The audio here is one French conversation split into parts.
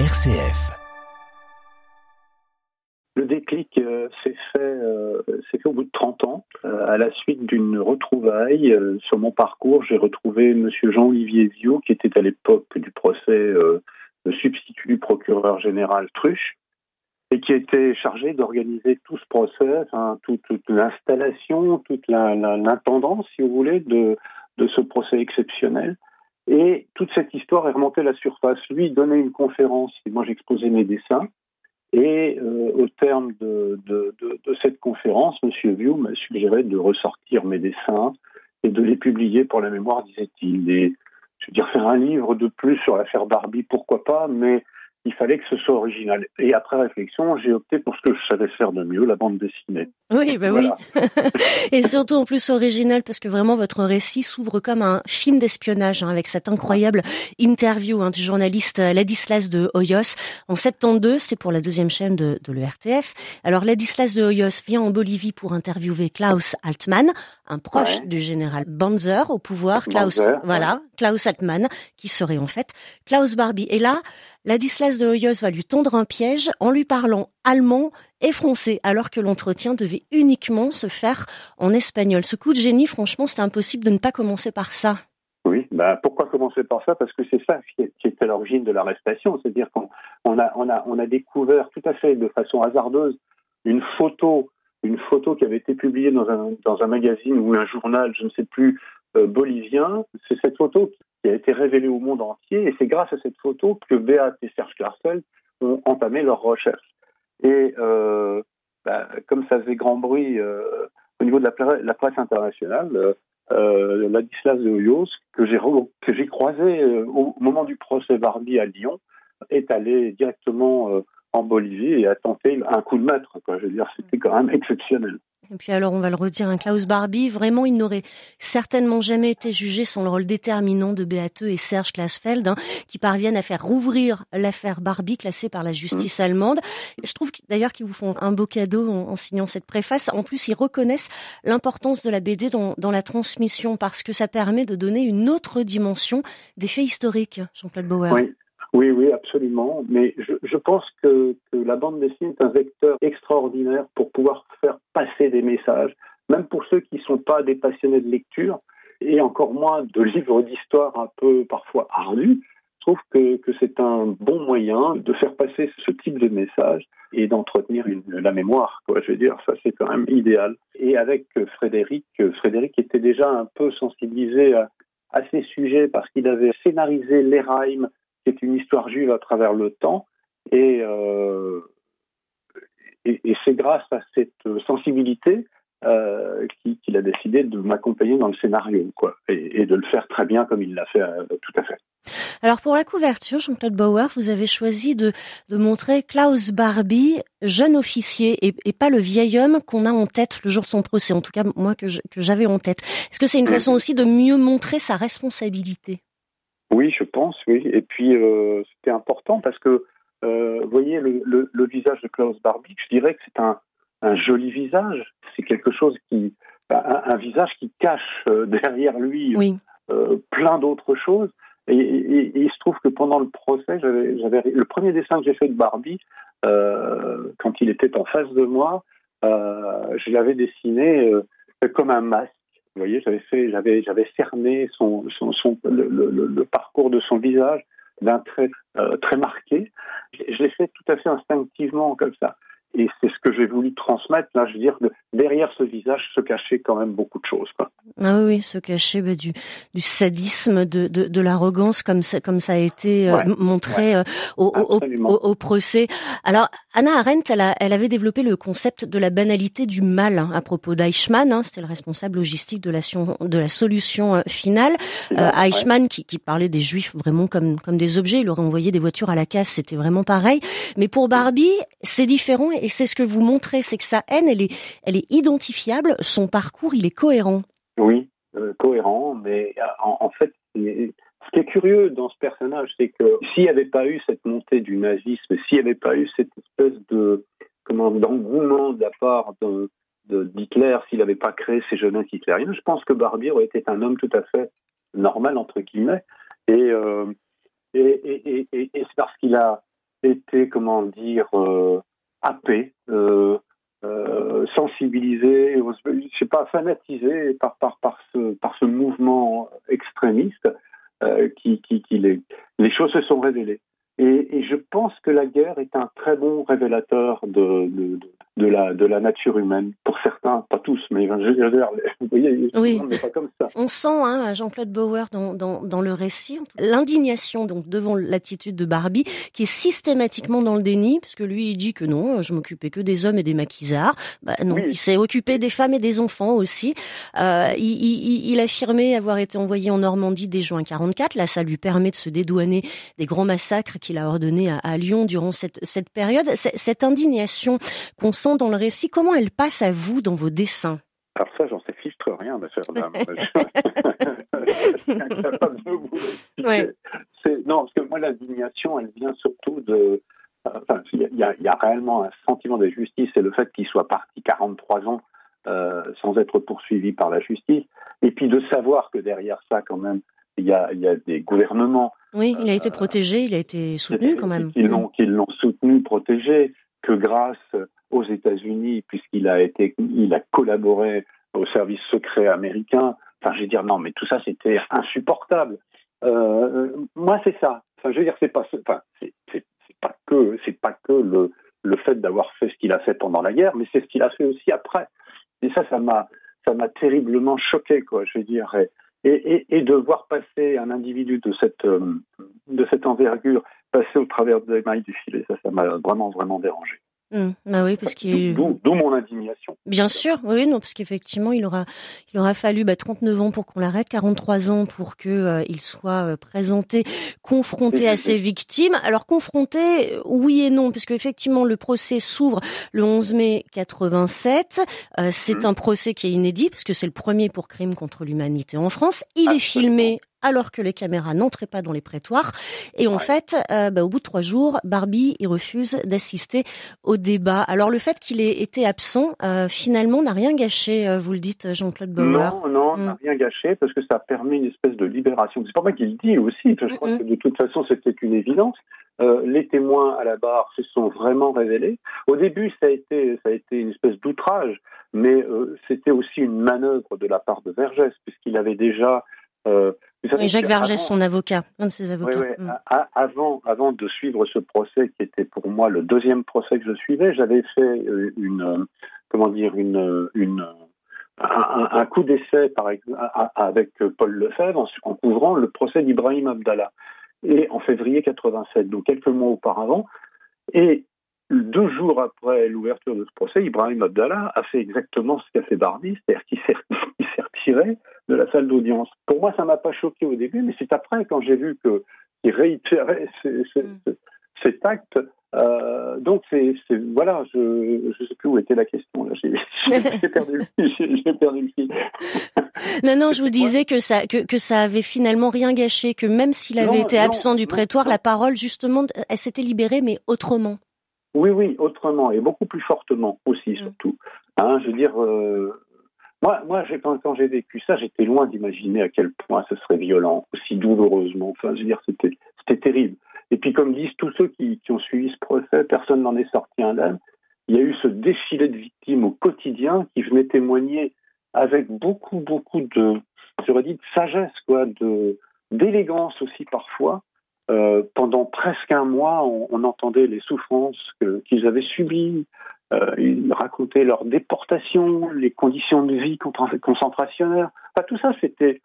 RCF. Le déclic euh, s'est fait, euh, fait au bout de 30 ans. Euh, à la suite d'une retrouvaille sur mon parcours, j'ai retrouvé Monsieur Jean-Olivier Zio, qui était à l'époque du procès substitut du procureur général Truche, et qui était chargé d'organiser tout ce procès, toute, l'installation, toute l'intendance, si vous voulez, de ce procès exceptionnel. Et toute cette histoire est remontée à la surface. Lui donnait une conférence, et moi j'exposais mes dessins. Et euh, au terme de, de, de, de cette conférence, M. View m'a suggéré de ressortir mes dessins et de les publier pour la mémoire, disait-il. Et je veux dire, faire un livre de plus sur l'affaire Barbie, pourquoi pas, mais il fallait que ce soit original. Et après réflexion, j'ai opté pour ce que je savais faire de mieux, la bande dessinée. Oui, bah Voilà. oui. Et surtout en plus original parce que vraiment votre récit s'ouvre comme un film d'espionnage hein, avec cette incroyable interview hein, du journaliste Ladislas de Hoyos en 72. C'est pour la deuxième chaîne de, de l'ERTF. Alors Ladislas de Hoyos vient en Bolivie pour interviewer Klaus Altmann, un proche Ouais. du général Banzer au pouvoir. Klaus, Banzer, voilà, Klaus Altmann qui serait en fait Klaus Barbie. Et là, Ladislas de Hoyos va lui tondre un piège en lui parlant allemand et français, alors que l'entretien devait uniquement se faire en espagnol. Ce coup de génie, franchement, c'était impossible de ne pas commencer par ça. Oui, bah pourquoi commencer par ça? Parce que c'est ça qui est, à l'origine de l'arrestation. C'est-à-dire qu'on on a, découvert tout à fait de façon hasardeuse une photo, une photo qui avait été publiée dans un, dans un magazine ou un journal, je ne sais plus, euh, bolivien. C'est cette photo qui a été révélée au monde entier et c'est grâce à cette photo que Beat et Serge Klarsfeld ont entamé leurs recherches. Et euh, bah, comme ça faisait grand bruit euh, au niveau de la, presse internationale, euh, euh, Ladislas de Hoyos, que j'ai croisé au moment du procès Barbie à Lyon, est allé directement en Bolivie et a tenté un coup de maître. Je veux dire, c'était quand même exceptionnel. Et puis alors, on va le redire, un Klaus Barbie, vraiment, il n'aurait certainement jamais été jugé sans le rôle déterminant de Beate et Serge Klarsfeld, hein, qui parviennent à faire rouvrir l'affaire Barbie classée par la justice allemande. Je trouve d'ailleurs qu'ils vous font un beau cadeau en, en signant cette préface. En plus, ils reconnaissent l'importance de la BD dans, dans la transmission parce que ça permet de donner une autre dimension des faits historiques, Jean-Claude Bauer. Oui. Oui, oui, absolument. Mais je, pense que, la bande dessinée est un vecteur extraordinaire pour pouvoir faire passer des messages, même pour ceux qui ne sont pas des passionnés de lecture, et encore moins de livres d'histoire un peu parfois ardus. Je trouve que, c'est un bon moyen de faire passer ce type de message et d'entretenir la mémoire. Je veux dire, ça c'est quand même idéal. Et avec Frédéric, Frédéric était déjà un peu sensibilisé à, à ces sujets parce qu'il avait scénarisé l'Eraim, qui est une histoire juive à travers le temps. Et, euh, c'est grâce à cette sensibilité euh, qu'il a décidé de m'accompagner dans le scénario, quoi, et, de le faire très bien comme il l'a fait, euh, tout à fait. Alors pour la couverture, Jean-Claude Bauer, vous avez choisi de, montrer Klaus Barbie, jeune officier, et, pas le vieil homme qu'on a en tête le jour de son procès, en tout cas moi que j'avais en tête. Est-ce que c'est une façon aussi de mieux montrer sa responsabilité? Oui, je pense, oui. Et puis, euh, c'était important parce que, euh, vous voyez, le, le, le visage de Klaus Barbie, je dirais que c'est un, un joli visage. C'est quelque chose qui, un, un visage qui cache euh, derrière lui Oui. plein d'autres choses. Et, et- et il se trouve que pendant le procès, j'avais, j'avais le premier dessin que j'ai fait de Barbie, euh, quand il était en face de moi, euh, je l'avais dessiné euh, comme un masque. Vous voyez, j'avais fait, j'avais, j'avais cerné son, son, son le, le- le- parcours de son visage d'un trait euh, très marqué. Je l'ai fait tout à fait instinctivement comme ça. Et c'est ce que j'ai voulu transmettre. Là, je veux dire, derrière ce visage se cachait quand même beaucoup de choses. Quoi. Ah oui, se cacher bah, du, du sadisme, de, de, de l'arrogance, comme ça, comme ça a été euh, Ouais, montré euh, au, au, Absolument. au, au procès. Alors, Anna Arendt, elle, a- elle avait développé le concept de la banalité du mal hein, à propos d'Eichmann. Hein, C'était le responsable logistique de la, sion- de la solution euh, finale. Ouais. Eichmann, qui, qui parlait des juifs vraiment comme, comme des objets, il aurait envoyé des voitures à la casse, c'était vraiment pareil. Mais pour Barbie, c'est différent et c'est ce que vous montrez, c'est que sa haine, elle est, elle est identifiable, son parcours, il est cohérent. Oui, euh, cohérent, mais euh, en, fait, ce qui est curieux dans ce personnage, c'est que s'il n'y avait pas eu cette montée du nazisme, s'il n'y avait pas eu cette espèce de comment d'engouement de la part d'Hitler, s'il n'avait pas créé ces jeunesses hitlériennes, je pense que Barbie aurait été un homme tout à fait normal entre guillemets. Et euh, et, et, et, et c'est parce qu'il a été, comment dire, happé, sensibilisé, je sais pas, fanatisé par, par, par, ce, par ce mouvement extrémiste qui, qui, qui les, les choses se sont révélées. Et, et, je pense que la guerre est un très bon révélateur de, de, de la, de la nature humaine. Pour certains, pas tous, mais je veux dire, vous voyez, oui. n'est pas comme ça. On sent, hein, Jean-Claude Bauer, dans, dans, dans, le récit, l'indignation donc devant l'attitude de Barbie, qui est systématiquement dans le déni, parce que lui, il dit que non, je m'occupais que des hommes et des maquisards. Bah non, il s'est occupé des femmes et des enfants aussi. Euh, il, il, il, affirmait avoir été envoyé en Normandie dès juin 44. Là, ça lui permet de se dédouaner des grands massacres qu'il a ordonnés à, à, Lyon durant cette, cette période. Cette indignation qu'on dans le récit, comment elle passe à vous dans vos dessins? Alors ça, j'en sais fichtre rien, ma chère dame. Non, parce que moi, l'indignation, elle vient surtout de... Enfin, il y, y, a réellement un sentiment d'injustice et le fait qu'il soit parti 43 ans euh, sans être poursuivi par la justice, et puis de savoir que derrière ça, quand même, il y a, y a des gouvernements. Oui, il a été protégé, il a été soutenu quand même. Qui l'ont soutenu, protégé, que grâce aux États-Unis, puisqu'il a été, il a collaboré au service secret américain. Enfin, je veux dire, non, mais tout ça, c'était insupportable. Euh, moi, c'est ça. Enfin, je veux dire, c'est pas, enfin, c'est pas que, c'est pas que le, le fait d'avoir fait ce qu'il a fait pendant la guerre, mais c'est ce qu'il a fait aussi après. Et ça, ça m'a, ça m'a terriblement choqué, quoi. Je veux dire, et, et, et, de voir passer un individu de cette, euh, de cette envergure passer au travers des mailles du filet, ça, ça m'a vraiment, vraiment dérangé. Mmh. bah oui, parce qu'il. D'où mon indignation. Bien sûr, oui, non, parce qu'effectivement, il aura, il aura fallu bah, 39 ans pour qu'on l'arrête, 43 ans pour que euh, il soit euh, présenté, confronté à ses victimes. Alors confronté, oui et non, parce qu'effectivement, le procès s'ouvre le 11 mai 87. Euh, c'est mmh. un procès qui est inédit, parce que c'est le premier pour crime contre l'humanité en France. Il est filmé alors que les caméras n'entraient pas dans les prétoires. Et en fait, euh, bah, au bout de trois jours, Barbie il refuse d'assister au débat. Alors le fait qu'il ait été absent, euh, finalement, n'a rien gâché. Euh, vous le dites, Jean-Claude Bauer. Non, non, n'a mm. rien gâché parce que ça a permis une espèce de libération. C'est pas moi qui le dis aussi. Je crois que de toute façon, c'était une évidence. les témoins à la barre se sont vraiment révélés. Au début, ça a été, ça a été une espèce d'outrage, mais c'était aussi une manœuvre de la part de Vergès, puisqu'il avait déjà euh, Jacques Vergès, son avocat, un de ses avocats. Mm. avant, avant de suivre ce procès, qui était pour moi le deuxième procès que je suivais, j'avais fait euh, une, euh, comment dire, une, une un, coup d'essai par avec Paul Lefebvre en, couvrant le procès d'Ibrahim Abdallah et en février 87, donc quelques mois auparavant. Et deux jours après l'ouverture de ce procès, Ibrahim Abdallah a fait exactement ce qu'a fait Barbie, c'est-à-dire qu'il s'est retiré de la salle d'audience. Pour moi, ça m'a pas choqué au début, mais c'est après, quand j'ai vu qu'il réitérait mm. cet acte. Euh, donc, c'est voilà, je ne sais plus où était la question. J'ai perdu, perdu le fil. non, non, je vous disais que ça, que, que ça avait finalement rien gâché, que même s'il avait été absent du prétoire, la parole, justement, elle s'était libérée, mais autrement. Oui, oui, autrement, et beaucoup plus fortement aussi, mm. surtout. Hein, je veux dire, euh, moi, moi quand, quand j'ai vécu ça, j'étais loin d'imaginer à quel point ce serait violent, aussi douloureusement. Enfin, je veux dire, c'était, terrible. Et puis, comme disent tous ceux qui, ont suivi ce procès, personne n'en est sorti indemne. Il y a eu ce défilé de victimes au quotidien qui venait témoigner avec beaucoup, beaucoup de, j'aurais dit, de sagesse, quoi, d'élégance aussi parfois. Euh, pendant presque un mois, on, entendait les souffrances qu'ils avaient subies, ils racontaient leur déportation, les conditions de vie concentrationnaires. Enfin, tout ça, c'était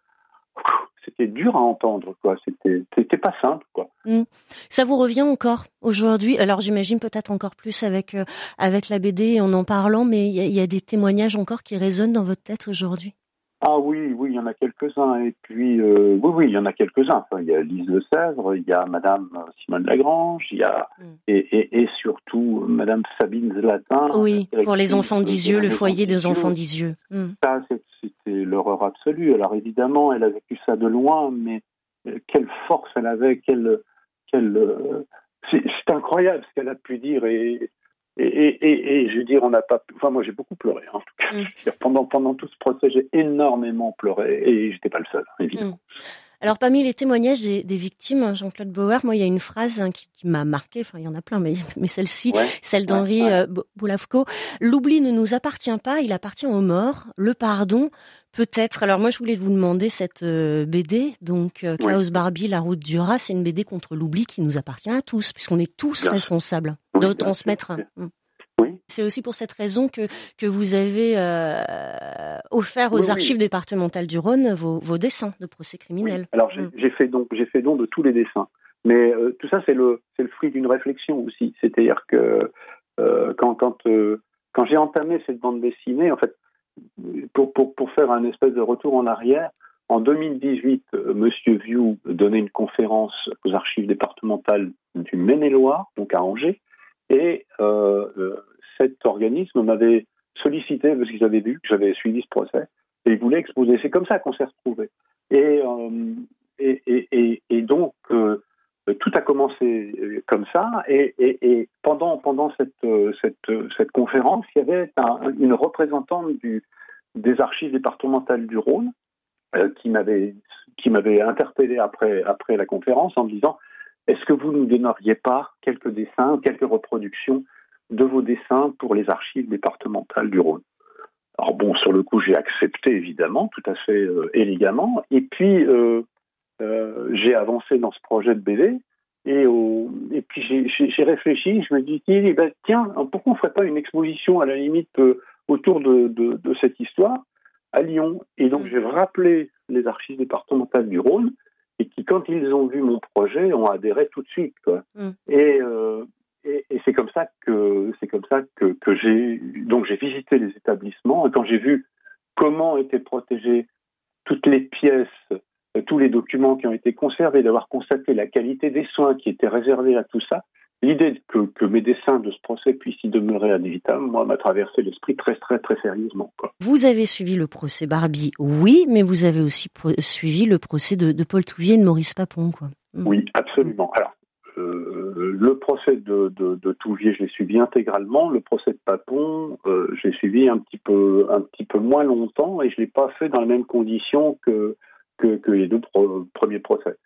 c'était dur à entendre, quoi. C'était, pas simple, quoi. Mmh. Ça vous revient encore aujourd'hui? Alors j'imagine peut-être encore plus avec euh, avec la BD en en parlant, mais il y, a des témoignages encore qui résonnent dans votre tête aujourd'hui? Ah oui, oui, il y en a quelques-uns. Et puis, euh, oui, oui, il y en a quelques-uns. Enfin, il y a Lise Le Sèvres, il y a Madame Simone Lagrange, il y a mm. et, et, et, surtout Madame Sabine Zlatin. Oui, pour les enfants d'Isieux, le foyer des enfants d'Isieux. Mm. Ça, c'était l'horreur absolue. Alors évidemment, elle a vécu ça de loin, mais euh, quelle force elle avait, quelle, quelle, euh, c'est incroyable ce qu'elle a pu dire et et, et, et, je veux dire, on n'a pas. Enfin, moi, j'ai beaucoup pleuré. Hein, en tout cas. Mm. Pendant, pendant tout ce procès, j'ai énormément pleuré et j'étais pas le seul, évidemment. Mm. Alors parmi les témoignages des, victimes, hein, Jean-Claude Bauer, moi il y a une phrase hein, qui, m'a marqué, enfin il y en a plein, mais, mais celle-ci, celle d'Henri ouais, euh, Boulavko, l'oubli ne nous appartient pas, il appartient aux morts, le pardon peut-être. Alors moi je voulais vous demander cette euh, BD, donc euh, Klaus Barbie, La route du rat, c'est une BD contre l'oubli qui nous appartient à tous, puisqu'on est tous responsables de transmettre. C'est aussi pour cette raison que, que vous avez euh, offert aux archives départementales du Rhône vos, vos dessins de procès criminels. Alors mm. j'ai fait donc j'ai fait don de tous les dessins, mais euh, tout ça c'est le c'est le fruit d'une réflexion aussi. C'est-à-dire que euh, quand quand quand j'ai entamé cette bande dessinée, en fait, pour, pour, pour faire un espèce de retour en arrière, en 2018, Monsieur View donnait une conférence aux archives départementales du Maine-et-Loire, donc à Angers, et euh, cet organisme m'avait sollicité parce qu'ils avaient vu que j'avais suivi ce procès et ils voulaient exposer. C'est comme ça qu'on s'est retrouvés. Et, euh, et, et, et, donc, euh, tout a commencé euh, comme ça. Et, pendant, pendant cette, cette, cette, conférence, il y avait une représentante des archives départementales du Rhône m'avait qui m'avait interpellé après, après la conférence en me disant est-ce que vous nous donneriez pas quelques dessins, quelques reproductions de vos dessins pour les archives départementales du Rhône? Alors bon, sur le coup, j'ai accepté évidemment, tout à fait euh, élégamment, et puis euh, euh, j'ai avancé dans ce projet de BD, et, et puis j'ai réfléchi, je me dis, eh ben, tiens, pourquoi on ne ferait pas une exposition à la limite autour de, de, cette histoire à Lyon? Et donc j'ai rappelé les archives départementales du Rhône, et qui, quand ils ont vu mon projet, ont adhéré tout de suite. Quoi. Mm. Et, et, et c'est comme ça que c'est comme ça que, que j'ai donc j'ai visité les établissements et quand j'ai vu comment étaient protégées toutes les pièces, euh, tous les documents qui ont été conservés, d'avoir constaté la qualité des soins qui étaient réservés à tout ça, l'idée que, que, mes dessins de ce procès puissent y demeurer ad vitam, moi, m'a traversé l'esprit très, très, très sérieusement. Quoi. Vous avez suivi le procès Barbie, oui, mais vous avez aussi suivi le procès de, de Paul Touvier et de Maurice Papon, quoi. Oui, absolument. Alors, euh, le procès de, de, Touvier, je l'ai suivi intégralement. Le procès de Papon, euh, j'ai suivi un petit peu un petit peu moins longtemps et je l'ai pas fait dans les mêmes conditions que que, les deux premiers procès.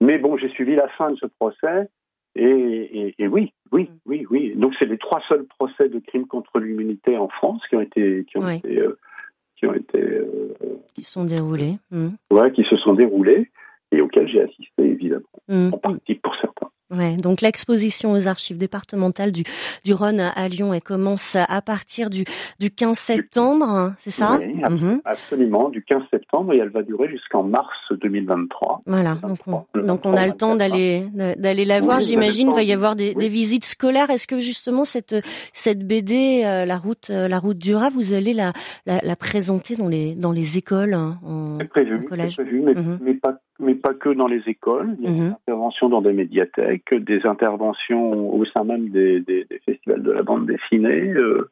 Mais bon, j'ai suivi la fin de ce procès et, oui, oui, mm. oui, oui. Donc c'est les trois seuls procès de crimes contre l'humanité en France qui ont été qui ont été euh, qui ont été qui sont déroulés. Mm. Ouais, qui se sont déroulés et auxquels j'ai assisté évidemment, mm. en partie pour certains. Ouais, donc l'exposition aux archives départementales du, du Rhône à Lyon, elle commence à partir du, du 15 septembre, c'est ça Oui, mhm. absolument, du 15 septembre et elle va durer jusqu'en mars 2023. Voilà, donc on, donc on a le temps d'aller d'aller la voir. J'imagine il va y avoir des, des visites scolaires. Est-ce que justement cette cette BD, euh, la route euh, la route du Rat, vous allez la, la, la présenter dans les dans les écoles hein, en, prévu, collège prévu, mais, mhm. mais, pas mais pas que dans les écoles. Il y a des mhm. interventions dans des médiathèques que des interventions au sein même des, des, festivals de la bande dessinée, euh,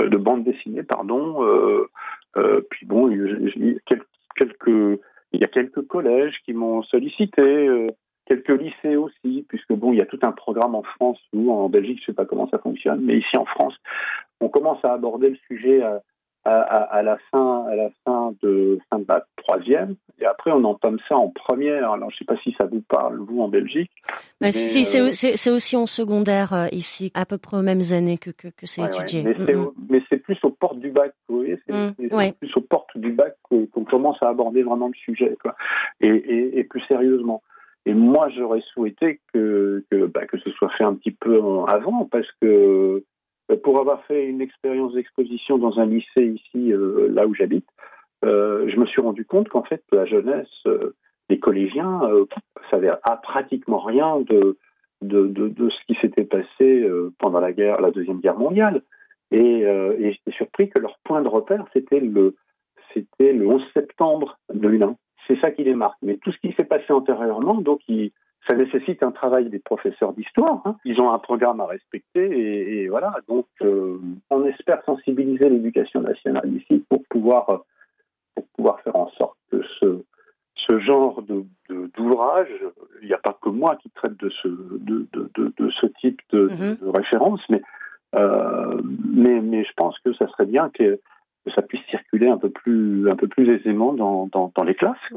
euh, de bande dessinée, pardon. Euh, puis bon, il y, a quelques, il y a quelques collèges qui m'ont sollicité, quelques lycées aussi, puisque bon, il y a tout un programme en France ou en Belgique, je sais pas comment ça fonctionne, mais ici en France, on commence à aborder le sujet à, à, la fin, à la fin de fin de la troisième, et après on entame ça en première. Alors je sais pas si ça vous parle vous en Belgique. Bah, si, euh, c'est aussi en secondaire euh, ici, à peu près aux mêmes années que que, que c'est étudié. Mais c'est plus aux portes du bac, vous voyez, c'est mm, plus aux portes du bac qu'on commence à aborder vraiment le sujet, quoi, et, et, et plus sérieusement. Et moi, j'aurais souhaité que que, bah, que ce soit fait un petit peu avant, parce que pour avoir fait une expérience d'exposition dans un lycée ici, euh, là où j'habite, euh, je me suis rendu compte qu'en fait, la jeunesse, les collégiens, savaient à pratiquement rien de, de ce qui s'était passé pendant la guerre, la deuxième guerre mondiale. Et, et j'étais surpris que leur point de repère, c'était le, c'était le 11 septembre 2001. C'est ça qui les marque. Mais tout ce qui s'est passé antérieurement, donc, ils, ça nécessite un travail des professeurs d'histoire. Hein. Ils ont un programme à respecter et, et voilà. Donc, euh, on espère sensibiliser l'éducation nationale ici pour pouvoir pour pouvoir faire en sorte que ce ce genre de d'ouvrage, il n'y a pas que moi qui traite de ce de, de, de, de ce type de, de référence, mais euh, mais mais je pense que ça serait bien que, que ça puisse circuler un peu plus un peu plus aisément dans dans, dans les classes.